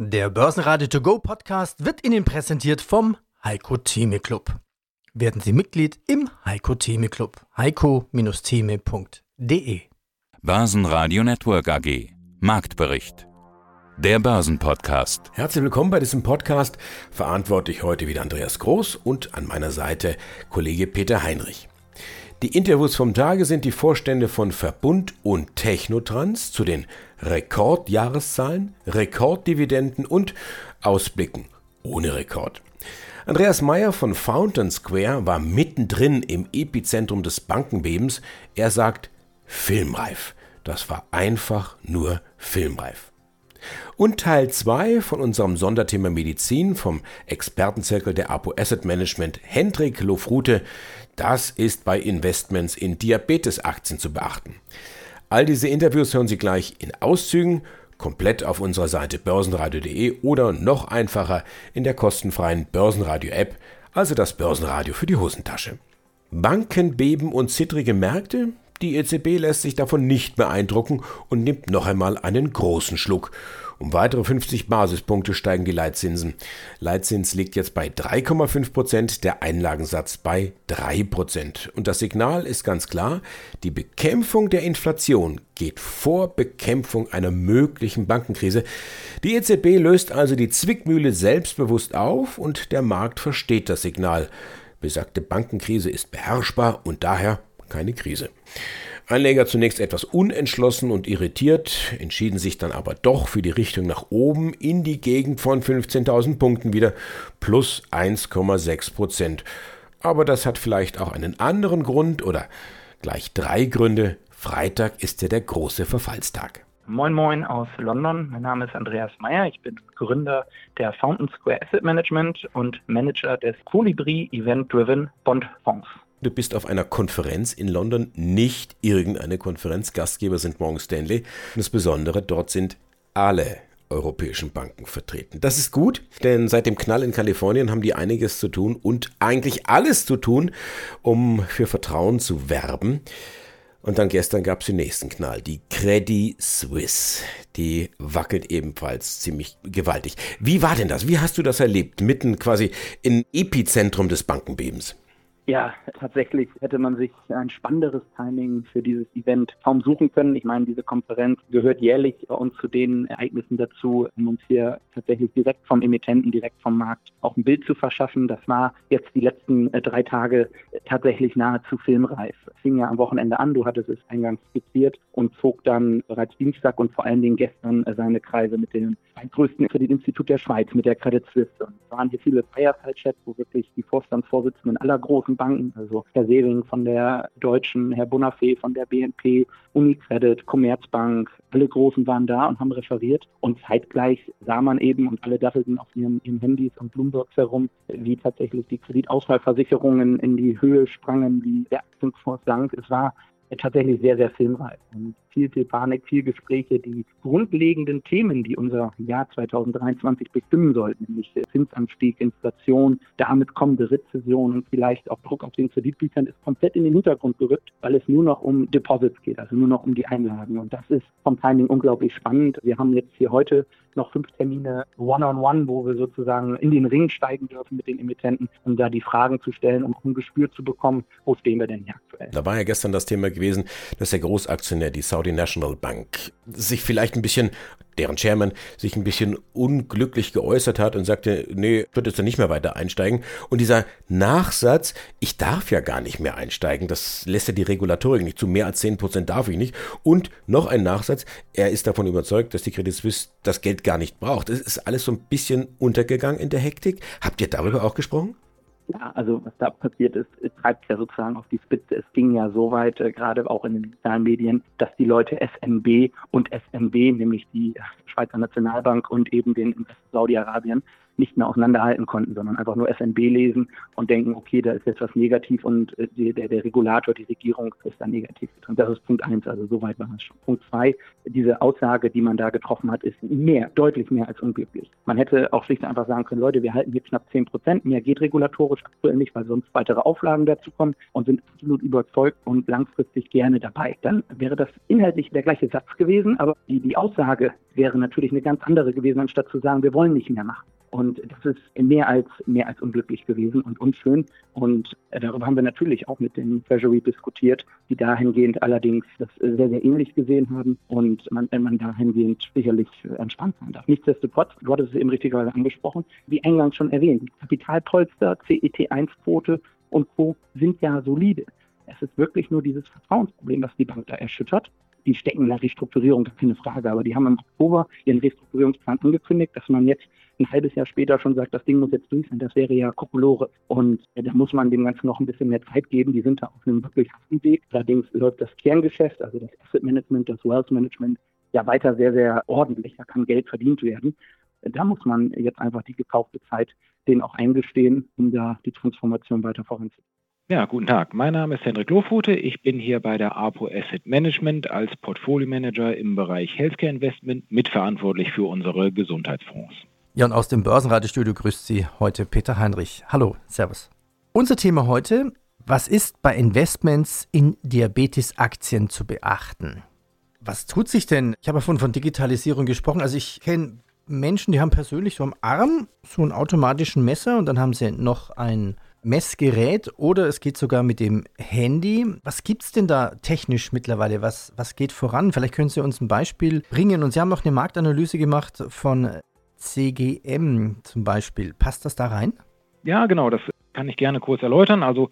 Der Börsenradio To Go Podcast wird Ihnen präsentiert vom Heiko Theme Club. Werden Sie Mitglied im Heiko Theme Club. heiko-theme.de Börsenradio Network AG Marktbericht der Börsenpodcast. Herzlich willkommen bei diesem Podcast. Verantwortlich heute wieder Andreas Groß und an meiner Seite Kollege Peter Heinrich. Die Interviews vom Tage sind die Vorstände von Verbund und Technotrans zu den Rekordjahreszahlen, Rekorddividenden und Ausblicken ohne Rekord. Andreas Meyer von Fountain Square war mittendrin im Epizentrum des Bankenbebens. Er sagt, filmreif. Das war einfach nur filmreif. Und Teil 2 von unserem Sonderthema Medizin vom Expertenzirkel der Apo Asset Management Hendrik Lofrute. Das ist bei Investments in Diabetesaktien zu beachten. All diese Interviews hören Sie gleich in Auszügen, komplett auf unserer Seite börsenradio.de oder noch einfacher in der kostenfreien Börsenradio-App, also das Börsenradio für die Hosentasche. Banken beben und zittrige Märkte? Die EZB lässt sich davon nicht beeindrucken und nimmt noch einmal einen großen Schluck. Um weitere 50 Basispunkte steigen die Leitzinsen. Leitzins liegt jetzt bei 3,5 Prozent, der Einlagensatz bei 3 Prozent. Und das Signal ist ganz klar, die Bekämpfung der Inflation geht vor Bekämpfung einer möglichen Bankenkrise. Die EZB löst also die Zwickmühle selbstbewusst auf und der Markt versteht das Signal. Besagte Bankenkrise ist beherrschbar und daher keine Krise. Anleger zunächst etwas unentschlossen und irritiert, entschieden sich dann aber doch für die Richtung nach oben in die Gegend von 15.000 Punkten wieder, plus 1,6 Prozent. Aber das hat vielleicht auch einen anderen Grund oder gleich drei Gründe. Freitag ist ja der große Verfallstag. Moin Moin aus London. Mein Name ist Andreas Meyer. Ich bin Gründer der Fountain Square Asset Management und Manager des Colibri Event Driven Bond Fonds. Du bist auf einer Konferenz in London, nicht irgendeine Konferenz. Gastgeber sind Morgan Stanley. Und das Besondere, dort sind alle europäischen Banken vertreten. Das ist gut, denn seit dem Knall in Kalifornien haben die einiges zu tun und eigentlich alles zu tun, um für Vertrauen zu werben. Und dann gestern gab es den nächsten Knall, die Credit Suisse. Die wackelt ebenfalls ziemlich gewaltig. Wie war denn das? Wie hast du das erlebt? Mitten quasi im Epizentrum des Bankenbebens. Ja, tatsächlich hätte man sich ein spannenderes Timing für dieses Event kaum suchen können. Ich meine, diese Konferenz gehört jährlich bei uns zu den Ereignissen dazu, um uns hier tatsächlich direkt vom Emittenten, direkt vom Markt auch ein Bild zu verschaffen. Das war jetzt die letzten äh, drei Tage tatsächlich nahezu filmreif. Es fing ja am Wochenende an, du hattest es eingangs skizziert und zog dann bereits Dienstag und vor allen Dingen gestern äh, seine Kreise mit dem größten Kreditinstitut der Schweiz, mit der Credit Suisse. Und es waren hier viele Feierfall-Chats, wo wirklich die Vorstandsvorsitzenden aller großen Banken, also Herr Sering von der Deutschen, Herr Bonafé von der BNP, Unicredit, Commerzbank, alle Großen waren da und haben referiert. Und zeitgleich sah man eben, und alle dattelten auf ihren, ihren Handys und Bloombergs herum, wie tatsächlich die Kreditausfallversicherungen in die Höhe sprangen, wie der Aktienkurs sank. Es war tatsächlich sehr, sehr filmreif. Und viel, viel Panik, viel Gespräche. Die grundlegenden Themen, die unser Jahr 2023 bestimmen sollten, nämlich Zinsanstieg, Inflation, damit kommende Rezession und vielleicht auch Druck auf den Kreditbüchern, ist komplett in den Hintergrund gerückt, weil es nur noch um Deposits geht, also nur noch um die Einlagen. Und das ist vom Timing unglaublich spannend. Wir haben jetzt hier heute noch fünf Termine One-on-One, -on -one, wo wir sozusagen in den Ring steigen dürfen mit den Emittenten, um da die Fragen zu stellen, um ein Gespür zu bekommen, wo stehen wir denn hier aktuell. Da war ja gestern das Thema gewesen, dass der Großaktionär, die Saudi National Bank, sich vielleicht ein bisschen, deren Chairman, sich ein bisschen unglücklich geäußert hat und sagte, nee, wird jetzt nicht mehr weiter einsteigen. Und dieser Nachsatz, ich darf ja gar nicht mehr einsteigen, das lässt ja die Regulatorik nicht zu, mehr als 10% darf ich nicht. Und noch ein Nachsatz, er ist davon überzeugt, dass die Credit Suisse das Geld gar nicht braucht. Das ist alles so ein bisschen untergegangen in der Hektik. Habt ihr darüber auch gesprochen? Ja, also was da passiert ist, treibt ja sozusagen auf die Spitze. Es ging ja so weit, äh, gerade auch in den sozialen Medien, dass die Leute SNB und SMB, nämlich die Schweizer Nationalbank und eben den Saudi-Arabien, nicht mehr auseinanderhalten konnten, sondern einfach nur SNB lesen und denken, okay, da ist jetzt was negativ und äh, der, der Regulator, die Regierung ist da negativ drin. Das ist Punkt eins, also soweit war es schon. Punkt zwei, diese Aussage, die man da getroffen hat, ist mehr, deutlich mehr als unglücklich. Man hätte auch schlicht einfach sagen können, Leute, wir halten hier knapp zehn Prozent, mehr geht regulatorisch aktuell nicht, weil sonst weitere Auflagen dazu kommen und sind absolut überzeugt und langfristig gerne dabei. Dann wäre das inhaltlich der gleiche Satz gewesen, aber die, die Aussage wäre natürlich eine ganz andere gewesen, anstatt zu sagen, wir wollen nicht mehr machen. Und das ist mehr als, mehr als unglücklich gewesen und unschön. Und äh, darüber haben wir natürlich auch mit dem Treasury diskutiert, die dahingehend allerdings das sehr, sehr ähnlich gesehen haben und man, man dahingehend sicherlich entspannt sein darf. Nichtsdestotrotz, du hattest es eben richtigerweise angesprochen, wie eingangs schon erwähnt, Kapitalpolster, CET1-Quote und Co. sind ja solide. Es ist wirklich nur dieses Vertrauensproblem, das die Bank da erschüttert die stecken in der Restrukturierung, keine Frage. Aber die haben im Oktober ihren Restrukturierungsplan angekündigt, dass man jetzt ein halbes Jahr später schon sagt, das Ding muss jetzt durch sein, das wäre ja Kokolore. Und ja, da muss man dem Ganzen noch ein bisschen mehr Zeit geben. Die sind da auf einem wirklich harten Weg. Allerdings läuft das Kerngeschäft, also das Asset Management, das Wealth Management, ja weiter sehr, sehr ordentlich. Da kann Geld verdient werden. Da muss man jetzt einfach die gekaufte Zeit denen auch eingestehen, um da die Transformation weiter voranzubringen. Ja, guten Tag. Mein Name ist Hendrik Lohfute. Ich bin hier bei der APO Asset Management als Portfolio Manager im Bereich Healthcare Investment mitverantwortlich für unsere Gesundheitsfonds. Ja, und aus dem Börsenradiostudio grüßt Sie heute Peter Heinrich. Hallo, Servus. Unser Thema heute, was ist bei Investments in Diabetes-Aktien zu beachten? Was tut sich denn? Ich habe von, von Digitalisierung gesprochen. Also ich kenne Menschen, die haben persönlich so am Arm so einen automatischen Messer und dann haben sie noch ein Messgerät oder es geht sogar mit dem Handy. Was gibt es denn da technisch mittlerweile? Was, was geht voran? Vielleicht können Sie uns ein Beispiel bringen. Und Sie haben auch eine Marktanalyse gemacht von CGM zum Beispiel. Passt das da rein? Ja, genau, das kann ich gerne kurz erläutern. Also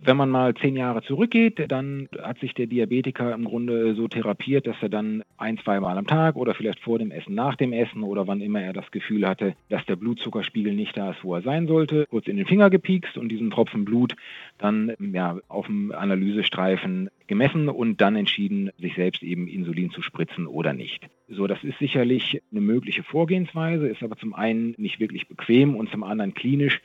wenn man mal zehn Jahre zurückgeht, dann hat sich der Diabetiker im Grunde so therapiert, dass er dann ein, zwei Mal am Tag oder vielleicht vor dem Essen, nach dem Essen oder wann immer er das Gefühl hatte, dass der Blutzuckerspiegel nicht da ist, wo er sein sollte, kurz in den Finger gepiekst und diesen Tropfen Blut dann ja, auf dem Analysestreifen gemessen und dann entschieden, sich selbst eben Insulin zu spritzen oder nicht. So, das ist sicherlich eine mögliche Vorgehensweise, ist aber zum einen nicht wirklich bequem und zum anderen klinisch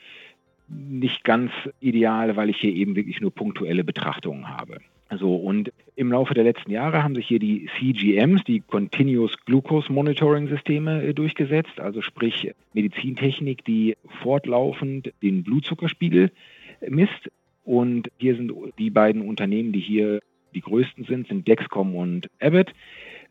nicht ganz ideal, weil ich hier eben wirklich nur punktuelle Betrachtungen habe. So, und im Laufe der letzten Jahre haben sich hier die CGMs, die Continuous Glucose Monitoring Systeme, äh, durchgesetzt, also sprich Medizintechnik, die fortlaufend den Blutzuckerspiegel misst. Und hier sind die beiden Unternehmen, die hier die größten sind, sind Dexcom und Abbott.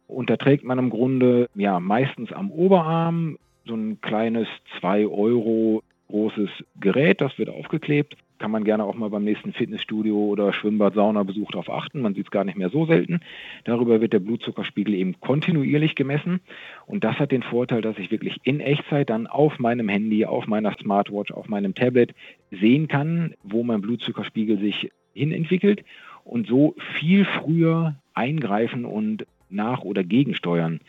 Und da trägt man im Grunde ja meistens am Oberarm so ein kleines 2 Euro großes Gerät, das wird aufgeklebt. Kann man gerne auch mal beim nächsten Fitnessstudio oder Schwimmbad, Saunabesuch darauf achten. Man sieht es gar nicht mehr so selten. Darüber wird der Blutzuckerspiegel eben kontinuierlich gemessen. Und das hat den Vorteil, dass ich wirklich in Echtzeit dann auf meinem Handy, auf meiner Smartwatch, auf meinem Tablet sehen kann, wo mein Blutzuckerspiegel sich hinentwickelt und so viel früher eingreifen und nach- oder gegensteuern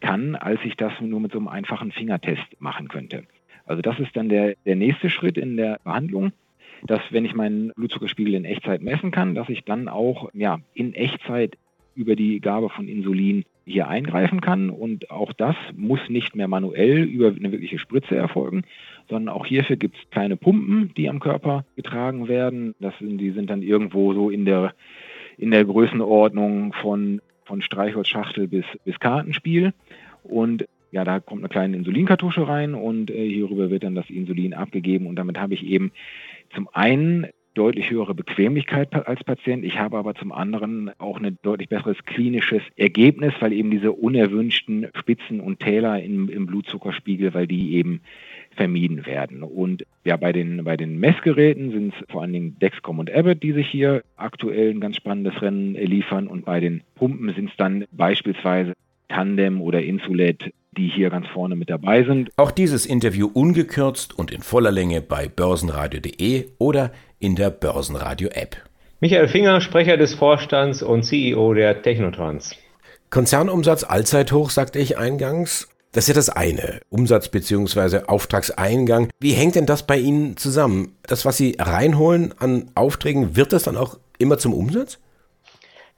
kann, als ich das nur mit so einem einfachen Fingertest machen könnte. Also das ist dann der, der nächste Schritt in der Behandlung, dass wenn ich meinen Blutzuckerspiegel in Echtzeit messen kann, dass ich dann auch ja, in Echtzeit über die Gabe von Insulin hier eingreifen kann. Und auch das muss nicht mehr manuell über eine wirkliche Spritze erfolgen, sondern auch hierfür gibt es kleine Pumpen, die am Körper getragen werden. Das sind, die sind dann irgendwo so in der, in der Größenordnung von, von Streichholzschachtel bis, bis Kartenspiel. Und ja, da kommt eine kleine Insulinkartusche rein und äh, hierüber wird dann das Insulin abgegeben und damit habe ich eben zum einen deutlich höhere Bequemlichkeit als Patient. Ich habe aber zum anderen auch ein deutlich besseres klinisches Ergebnis, weil eben diese unerwünschten Spitzen und Täler im, im Blutzuckerspiegel, weil die eben vermieden werden. Und ja, bei den, bei den Messgeräten sind es vor allen Dingen Dexcom und Abbott, die sich hier aktuell ein ganz spannendes Rennen liefern. Und bei den Pumpen sind es dann beispielsweise Tandem oder Insulet, die hier ganz vorne mit dabei sind. Auch dieses Interview ungekürzt und in voller Länge bei börsenradio.de oder in der Börsenradio-App. Michael Finger, Sprecher des Vorstands und CEO der Technotrans. Konzernumsatz Allzeithoch, sagte ich eingangs. Das ist ja das eine, Umsatz bzw. Auftragseingang. Wie hängt denn das bei Ihnen zusammen? Das, was Sie reinholen an Aufträgen, wird das dann auch immer zum Umsatz?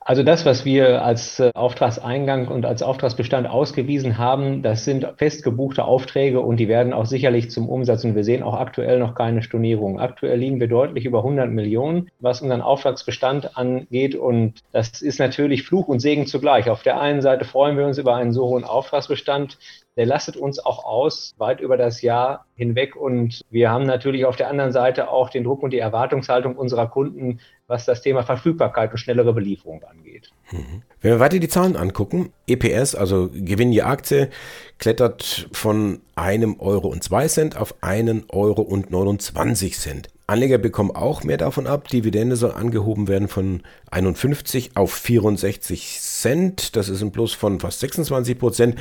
Also das, was wir als äh, Auftragseingang und als Auftragsbestand ausgewiesen haben, das sind fest gebuchte Aufträge und die werden auch sicherlich zum Umsatz. Und wir sehen auch aktuell noch keine Stornierung. Aktuell liegen wir deutlich über 100 Millionen, was unseren Auftragsbestand angeht. Und das ist natürlich Fluch und Segen zugleich. Auf der einen Seite freuen wir uns über einen so hohen Auftragsbestand der lastet uns auch aus, weit über das Jahr hinweg. Und wir haben natürlich auf der anderen Seite auch den Druck und die Erwartungshaltung unserer Kunden, was das Thema Verfügbarkeit und schnellere Belieferung angeht. Mhm. Wenn wir weiter die Zahlen angucken, EPS, also Gewinn je Aktie, klettert von einem Euro und zwei Cent auf einen Euro und 29 Cent. Anleger bekommen auch mehr davon ab. Dividende soll angehoben werden von 51 auf 64 Cent. Das ist ein Plus von fast 26 Prozent.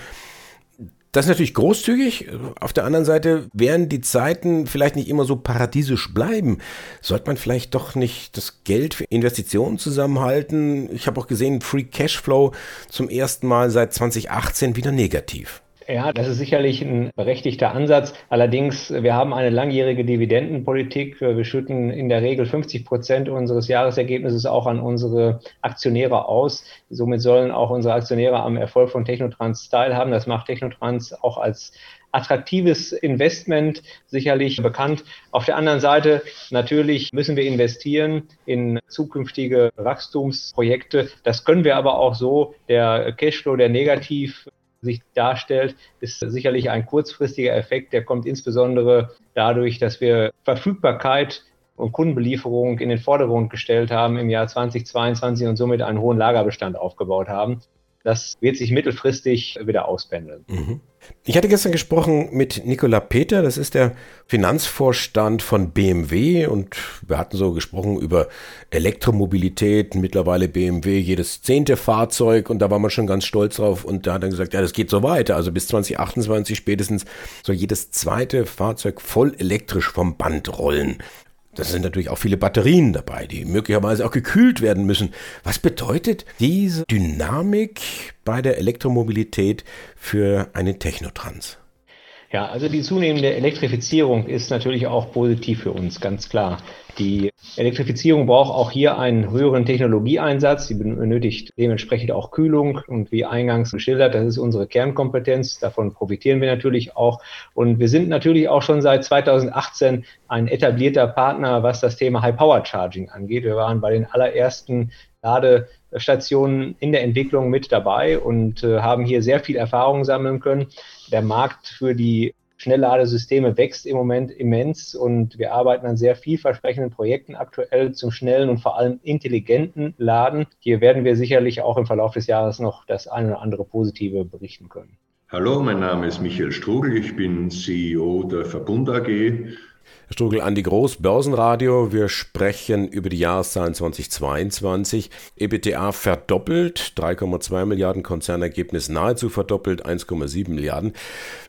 Das ist natürlich großzügig. Auf der anderen Seite werden die Zeiten vielleicht nicht immer so paradiesisch bleiben. Sollte man vielleicht doch nicht das Geld für Investitionen zusammenhalten? Ich habe auch gesehen, Free Cashflow zum ersten Mal seit 2018 wieder negativ. Ja, das ist sicherlich ein berechtigter Ansatz. Allerdings, wir haben eine langjährige Dividendenpolitik. Wir schütten in der Regel 50 Prozent unseres Jahresergebnisses auch an unsere Aktionäre aus. Somit sollen auch unsere Aktionäre am Erfolg von Technotrans teilhaben. Das macht Technotrans auch als attraktives Investment sicherlich bekannt. Auf der anderen Seite natürlich müssen wir investieren in zukünftige Wachstumsprojekte. Das können wir aber auch so. Der Cashflow, der negativ sich darstellt, ist sicherlich ein kurzfristiger Effekt. Der kommt insbesondere dadurch, dass wir Verfügbarkeit und Kundenbelieferung in den Vordergrund gestellt haben im Jahr 2022 und somit einen hohen Lagerbestand aufgebaut haben. Das wird sich mittelfristig wieder auspendeln. Mhm. Ich hatte gestern gesprochen mit Nikola Peter, das ist der Finanzvorstand von BMW und wir hatten so gesprochen über Elektromobilität, mittlerweile BMW jedes zehnte Fahrzeug und da war man schon ganz stolz drauf und da hat er gesagt, ja, das geht so weiter, also bis 2028 spätestens soll jedes zweite Fahrzeug voll elektrisch vom Band rollen. Da sind natürlich auch viele Batterien dabei, die möglicherweise auch gekühlt werden müssen. Was bedeutet diese Dynamik bei der Elektromobilität für einen Technotrans? Ja, also die zunehmende Elektrifizierung ist natürlich auch positiv für uns, ganz klar. Die Elektrifizierung braucht auch hier einen höheren Technologieeinsatz. Sie benötigt dementsprechend auch Kühlung. Und wie eingangs geschildert, das ist unsere Kernkompetenz. Davon profitieren wir natürlich auch. Und wir sind natürlich auch schon seit 2018 ein etablierter Partner, was das Thema High Power Charging angeht. Wir waren bei den allerersten Ladestationen in der Entwicklung mit dabei und äh, haben hier sehr viel Erfahrung sammeln können. Der Markt für die Schnellladesysteme wächst im Moment immens und wir arbeiten an sehr vielversprechenden Projekten aktuell zum schnellen und vor allem intelligenten Laden. Hier werden wir sicherlich auch im Verlauf des Jahres noch das eine oder andere Positive berichten können. Hallo, mein Name ist Michael Strugel, ich bin CEO der Verbund AG Herr Strugel, Andi Groß, Börsenradio. Wir sprechen über die Jahreszahlen 2022. EBTA verdoppelt, 3,2 Milliarden, Konzernergebnis nahezu verdoppelt, 1,7 Milliarden.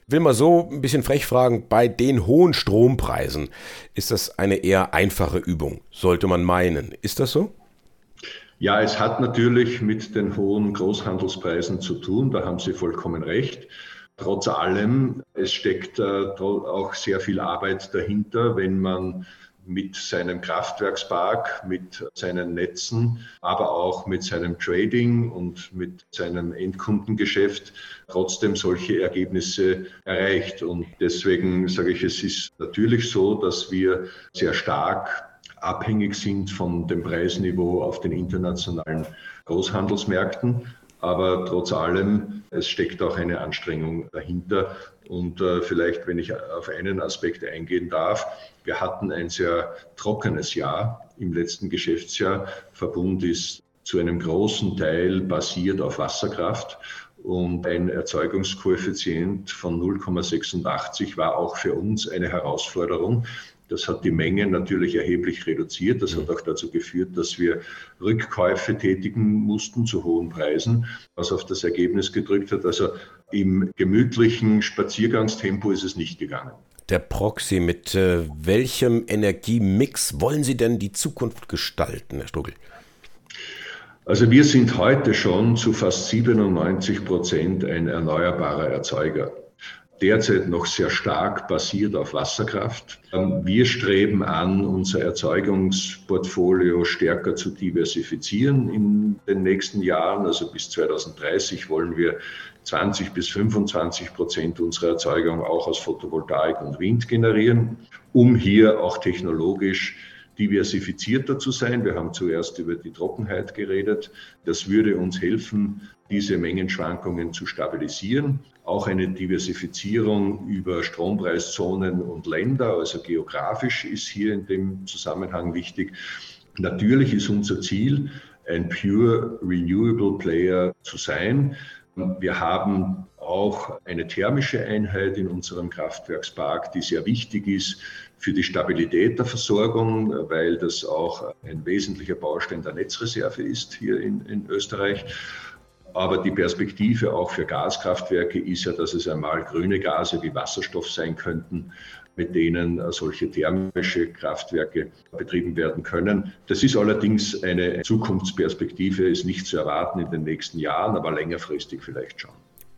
Will mal so ein bisschen frech fragen, bei den hohen Strompreisen ist das eine eher einfache Übung, sollte man meinen. Ist das so? Ja, es hat natürlich mit den hohen Großhandelspreisen zu tun, da haben Sie vollkommen recht. Trotz allem, es steckt äh, auch sehr viel Arbeit dahinter, wenn man mit seinem Kraftwerkspark, mit seinen Netzen, aber auch mit seinem Trading und mit seinem Endkundengeschäft trotzdem solche Ergebnisse erreicht. Und deswegen sage ich, es ist natürlich so, dass wir sehr stark abhängig sind von dem Preisniveau auf den internationalen Großhandelsmärkten. Aber trotz allem, es steckt auch eine Anstrengung dahinter. Und äh, vielleicht, wenn ich auf einen Aspekt eingehen darf, wir hatten ein sehr trockenes Jahr im letzten Geschäftsjahr. Verbund ist zu einem großen Teil basiert auf Wasserkraft. Und ein Erzeugungskoeffizient von 0,86 war auch für uns eine Herausforderung. Das hat die Menge natürlich erheblich reduziert. Das hat auch dazu geführt, dass wir Rückkäufe tätigen mussten zu hohen Preisen, was auf das Ergebnis gedrückt hat. Also im gemütlichen Spaziergangstempo ist es nicht gegangen. Der Proxy, mit äh, welchem Energiemix wollen Sie denn die Zukunft gestalten, Herr Strugel? Also wir sind heute schon zu fast 97 Prozent ein erneuerbarer Erzeuger. Derzeit noch sehr stark basiert auf Wasserkraft. Ähm, wir streben an, unser Erzeugungsportfolio stärker zu diversifizieren in den nächsten Jahren. Also bis 2030 wollen wir 20 bis 25 Prozent unserer Erzeugung auch aus Photovoltaik und Wind generieren, um hier auch technologisch diversifizierter zu sein. Wir haben zuerst über die Trockenheit geredet. Das würde uns helfen, diese Mengenschwankungen zu stabilisieren. Auch eine Diversifizierung über Strompreiszonen und Länder, also geografisch ist hier in dem Zusammenhang wichtig. Natürlich ist unser Ziel, ein pure renewable Player zu sein. Wir haben auch eine thermische Einheit in unserem Kraftwerkspark, die sehr wichtig ist für die Stabilität der Versorgung, weil das auch ein wesentlicher Baustein der Netzreserve ist hier in, in Österreich. Aber die Perspektive auch für Gaskraftwerke ist ja, dass es einmal grüne Gase wie Wasserstoff sein könnten, mit denen solche thermische Kraftwerke betrieben werden können. Das ist allerdings eine Zukunftsperspektive, ist nicht zu erwarten in den nächsten Jahren, aber längerfristig vielleicht schon.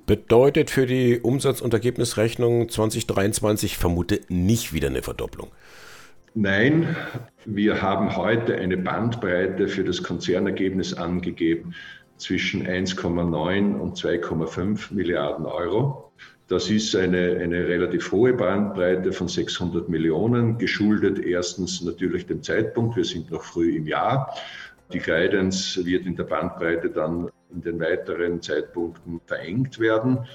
Bedeutet für die Umsatz- und Ergebnisrechnung 2023 vermute nicht wieder eine Verdopplung. Nein, wir haben heute eine Bandbreite für das Konzernergebnis angegeben zwischen 1,9 und 2,5 Milliarden Euro. Das ist eine, eine relativ hohe Bandbreite von 600 Millionen, geschuldet erstens natürlich dem Zeitpunkt. Wir sind noch früh im Jahr. Die Guidance wird in der Bandbreite dann in den weiteren Zeitpunkten verengt werden.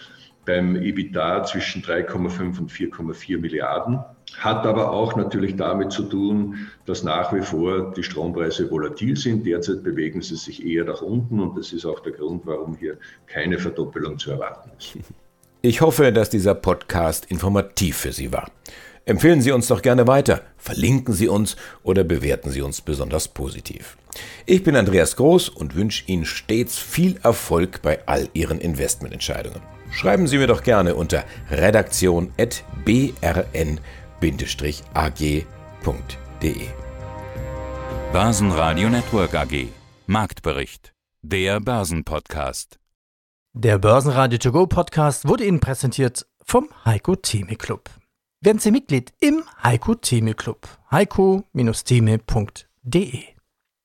Beim EBITDA zwischen 3,5 und 4,4 Milliarden. Hat aber auch natürlich damit zu tun, dass nach wie vor die Strompreise volatil sind. Derzeit bewegen sie sich eher nach unten und das ist auch der Grund, warum hier keine Verdoppelung zu erwarten ist. Ich hoffe, dass dieser Podcast informativ für Sie war. Empfehlen Sie uns doch gerne weiter, verlinken Sie uns oder bewerten Sie uns besonders positiv. Ich bin Andreas Groß und wünsche Ihnen stets viel Erfolg bei all Ihren Investmententscheidungen. Schreiben Sie mir doch gerne unter redaktion.brn-ag.de. Börsenradio Network AG Marktbericht. Der Börsenpodcast. Der Börsenradio To Go Podcast wurde Ihnen präsentiert vom Heiko Theme Club. Werden Sie Mitglied im Heiko Theme Club. heiko-theme.de